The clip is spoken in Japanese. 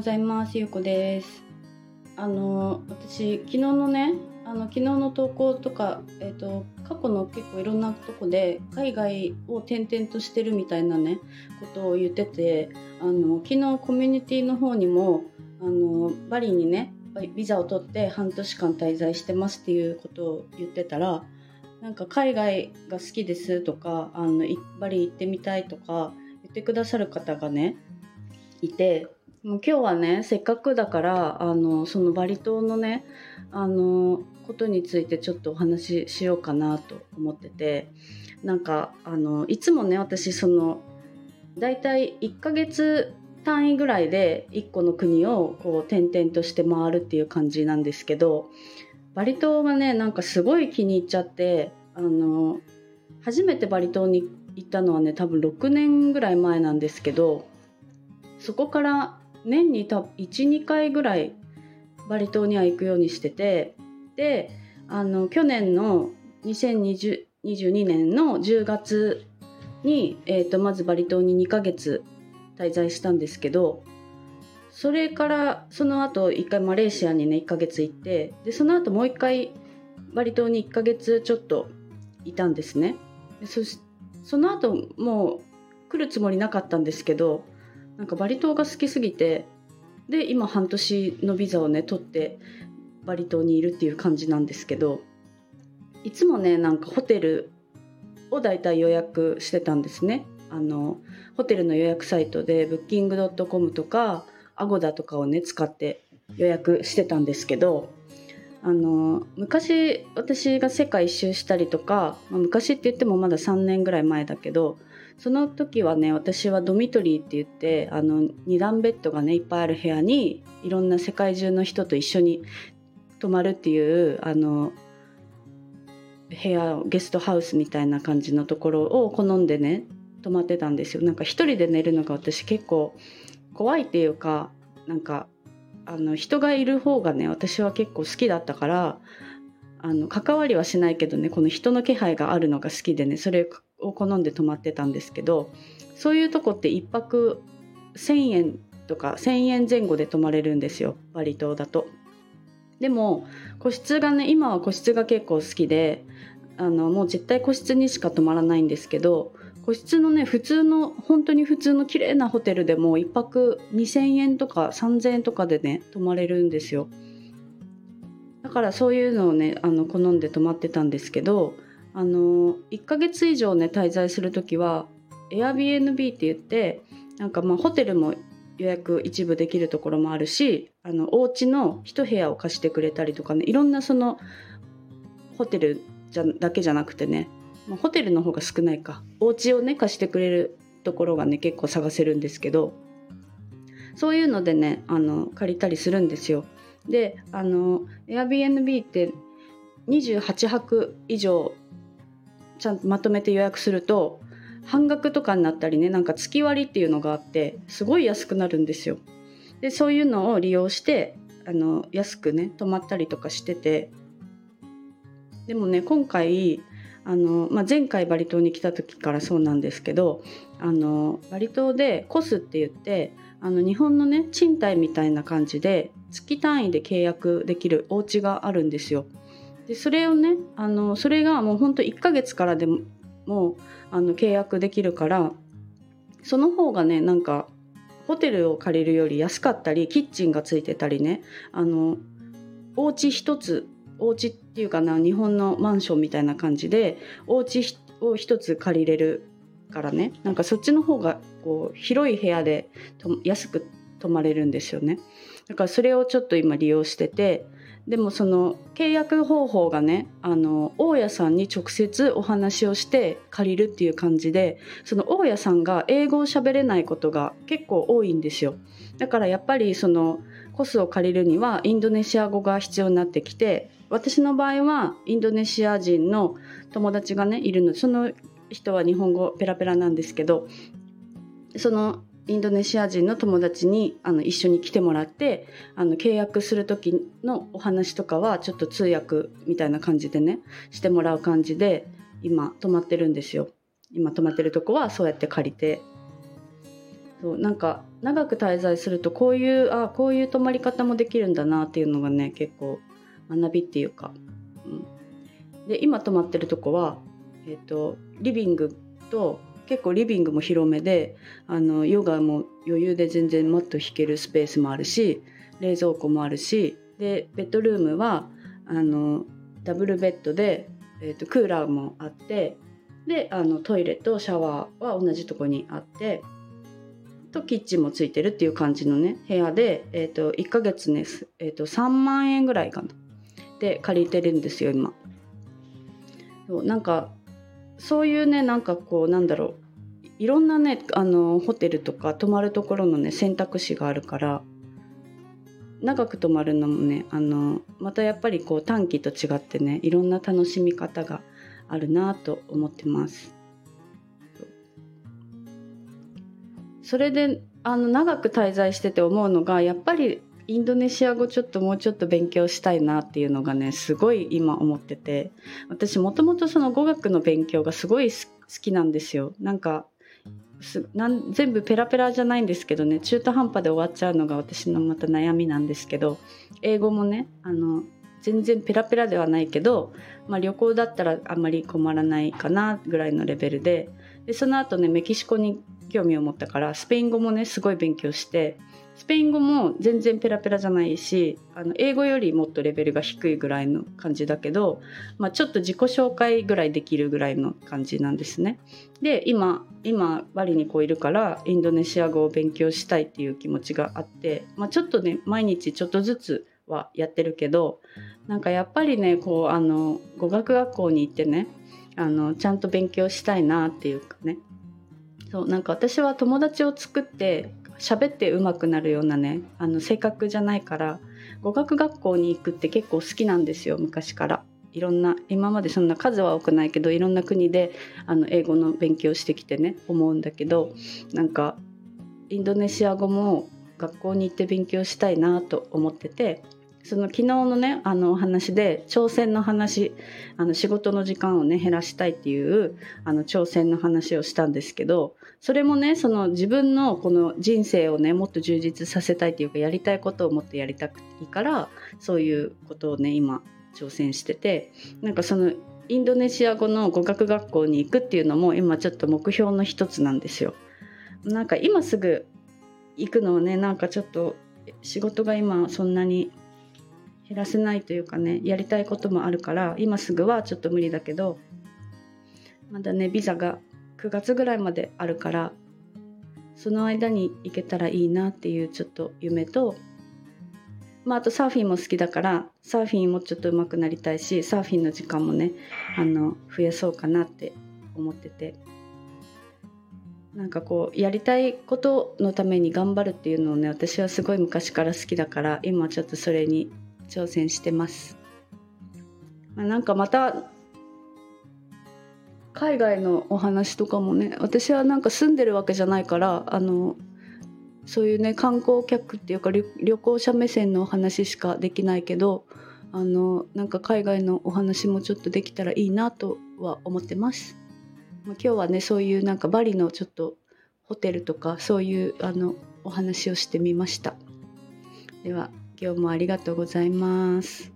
ございます。ゆうこです。あの私昨日のね、あの昨日の投稿とかえっ、と過去の結構いろんなとこで海外を転々としてるみたいなねことを言ってて、あの昨日コミュニティの方にもあのバリにねビザを取って半年間滞在してますっていうことを言ってたら。なんか海外が好きですとかあのバリ行ってみたいとか言ってくださる方がねいてもう今日はねせっかくだからあのそのバリ島のねあのことについてちょっとお話ししようかなと思っててなんかあのいつもね私そのだいたい1ヶ月単位ぐらいで1個の国をこう転々として回るっていう感じなんですけどバリ島がねなんかすごい気に入っちゃってあの初めてバリ島に行ったのはね多分6年ぐらい前なんですけどそこから年に12回ぐらいバリ島には行くようにしててであの去年の2022年の10月に、えーと、まずバリ島に2ヶ月滞在したんですけどそれからその後1回マレーシアにね1ヶ月行ってでその後もう1回バリ島に1ヶ月ちょっといたんですね。そその後もう来るつもりなかったんですけどなんかバリ島が好きすぎてで今半年のビザをね取ってバリ島にいるっていう感じなんですけどいつもねなんかホテルをだいたい予約してたんですね。あのホテルの予約サイトで Booking.com とか Agoda とかをね使って予約してたんですけどあの昔私が世界一周したりとか、まあ、昔って言ってもまだ3年ぐらい前だけどその時はね私はドミトリーって言ってあの2段ベッドがねいっぱいある部屋にいろんな世界中の人と一緒に泊まるっていうあの部屋ゲストハウスみたいな感じのところを好んでね泊まってたんですよ。なんか一人で寝るのが私結構怖いっていうかなんかあの人がいる方がね私は結構好きだったからあの関わりはしないけどねこの人の気配があるのが好きでねそれを好んで泊まってたんですけどそういうとこって1泊1,000円とか1,000円前後で泊まれるんですよバリ島だと。でも個室がね今は個室が結構好きであのもう絶対個室にしか泊まらないんですけど個室のね普通の本当に普通の綺麗なホテルでも1泊2,000円とか3,000円とかでね泊まれるんですよ。だからそういうのをねあの好んで泊まってたんですけどあの1ヶ月以上ね滞在する時は Airbnb って言ってなんかまあホテルも予約一部できるところもあるしあのお家の一部屋を貸してくれたりとかねいろんなそのホテルじゃだけじゃなくてねまあ、ホテルの方が少ないかお家をね貸してくれるところがね結構探せるんですけどそういうのでねあの借りたりするんですよ。であの Airbnb って28泊以上ちゃんとまとめて予約すると半額とかになったりねなんか月割っていうのがあってすごい安くなるんですよ。でそういうのを利用してあの安くね泊まったりとかしててでもね今回あの、まあ、前回バリ島に来た時からそうなんですけどあのバリ島でコスって言ってあの日本のね賃貸みたいな感じで月単位で契約できるお家があるんですよ。でそれをねあのそれがもうほんと1ヶ月からでももうあの契約できるからその方がねなんかホテルを借りるより安かったりキッチンがついてたりねあのお家一つお家ていうかな日本のマンションみたいな感じでお家を一つ借りれるからね。なんかそっちの方がこう広い部屋でと安く泊まれるんですよね。だからそれをちょっと今利用しててでもその契約方法がねあの大家さんに直接お話をして借りるっていう感じでその大家さんが英語を喋れないことが結構多いんですよ。だからやっぱりそのコスを借りるにはインドネシア語が必要になってきて私の場合はインドネシア人の友達がねいるのでその人は日本語ペラペラなんですけどそのインドネシア人の友達にあの一緒に来てもらってあの契約する時のお話とかはちょっと通訳みたいな感じでねしてもらう感じで今泊まってるんですよ。今泊まってるとこはそうやって借りて。そうなんか長く滞在するとこういうあこういう泊まり方もできるんだなっていうのがね結構学びっていうか、うん、で今泊まってるとこは、えーと、リビングと結構リビングも広めであのヨガも余裕で全然マット引けるスペースもあるし冷蔵庫もあるしでベッドルームはあのダブルベッドで、えーとクーラーもあってであのトイレとシャワーは同じとこにあってとキッチンもついてるっていう感じのね部屋で、えーと、1ヶ月ね、えーと、3万円ぐらいかな。で借りてるんですよ今。そうなんかそういうねなんかこうなんだろう。いろんなねあのホテルとか泊まるところのね選択肢があるから長く泊まるのもねあのまたやっぱりこう短期と違ってねいろんな楽しみ方があるなと思ってます。それであの長く滞在してて思うのがやっぱりインドネシア語ちょっともうちょっと勉強したいなっていうのがねすごい今思ってて。私もともとその語学の勉強がすごい好きなんですよ。なんかなん全部ペラペラじゃないんですけどね。中途半端で終わっちゃうのが私のまた悩みなんですけど英語もねあの全然ペラペラではないけど、まあ、旅行だったらあんまり困らないかなぐらいのレベルで。でその後ねメキシコに興味を持ったからスペイン語もねすごい勉強してスペイン語も全然ペラペラじゃないしあの英語よりもっとレベルが低いぐらいの感じだけど、まあ、ちょっと自己紹介ぐらいできるぐらいの感じなんですね。で今今バリにこういるからインドネシア語を勉強したいっていう気持ちがあって、まあ、ちょっとね毎日ちょっとずつはやってるけどなんかやっぱりねこうあの語学学校に行ってねあのちゃんと勉強したいなっていうかねそうなんか私は友達を作って喋って上手くなるようなねあの性格じゃないから語学学校に行くって結構好きなんですよ昔から。いろんな今までそんな数は多くないけどいろんな国であの英語の勉強してきてね思うんだけどなんかインドネシア語も学校に行って勉強したいなと思っててその昨日のねあのお話で挑戦の話あの仕事の時間をね減らしたいっていうあの挑戦の話をしたんですけどそれもねその自分のこの人生をねもっと充実させたいっていうかやりたいことをもっとやりたくいいからそういうことをね今挑戦しててなんかそのインドネシア語の語学学校に行くっていうのも今ちょっと目標の一つなんですよ。なんか今すぐ行くのはねなんかちょっと仕事が今そんなに減らせないというかねやりたいこともあるから今すぐはちょっと無理だけどまだねビザが9月ぐらいまであるからその間に行けたらいいなっていうちょっと夢とまあ、あとサーフィンも好きだからサーフィンもちょっと上手くなりたいしサーフィンの時間もねあの増やそうかなって思ってて。なんかこうやりたいことのために頑張るっていうのをね私はすごい昔から好きだから今ちょっとそれに挑戦してます。ま、なんかまた海外のお話とかもね私はなんか住んでるわけじゃないからあのそういうね観光客っていうか旅行者目線のお話しかできないけどあのなんか海外のお話もちょっとできたらいいなとは思ってます。まあ、今日はねそういうなんかバリのちょっとホテルとかそういうあのお話をしてみました。では今日もありがとうございます。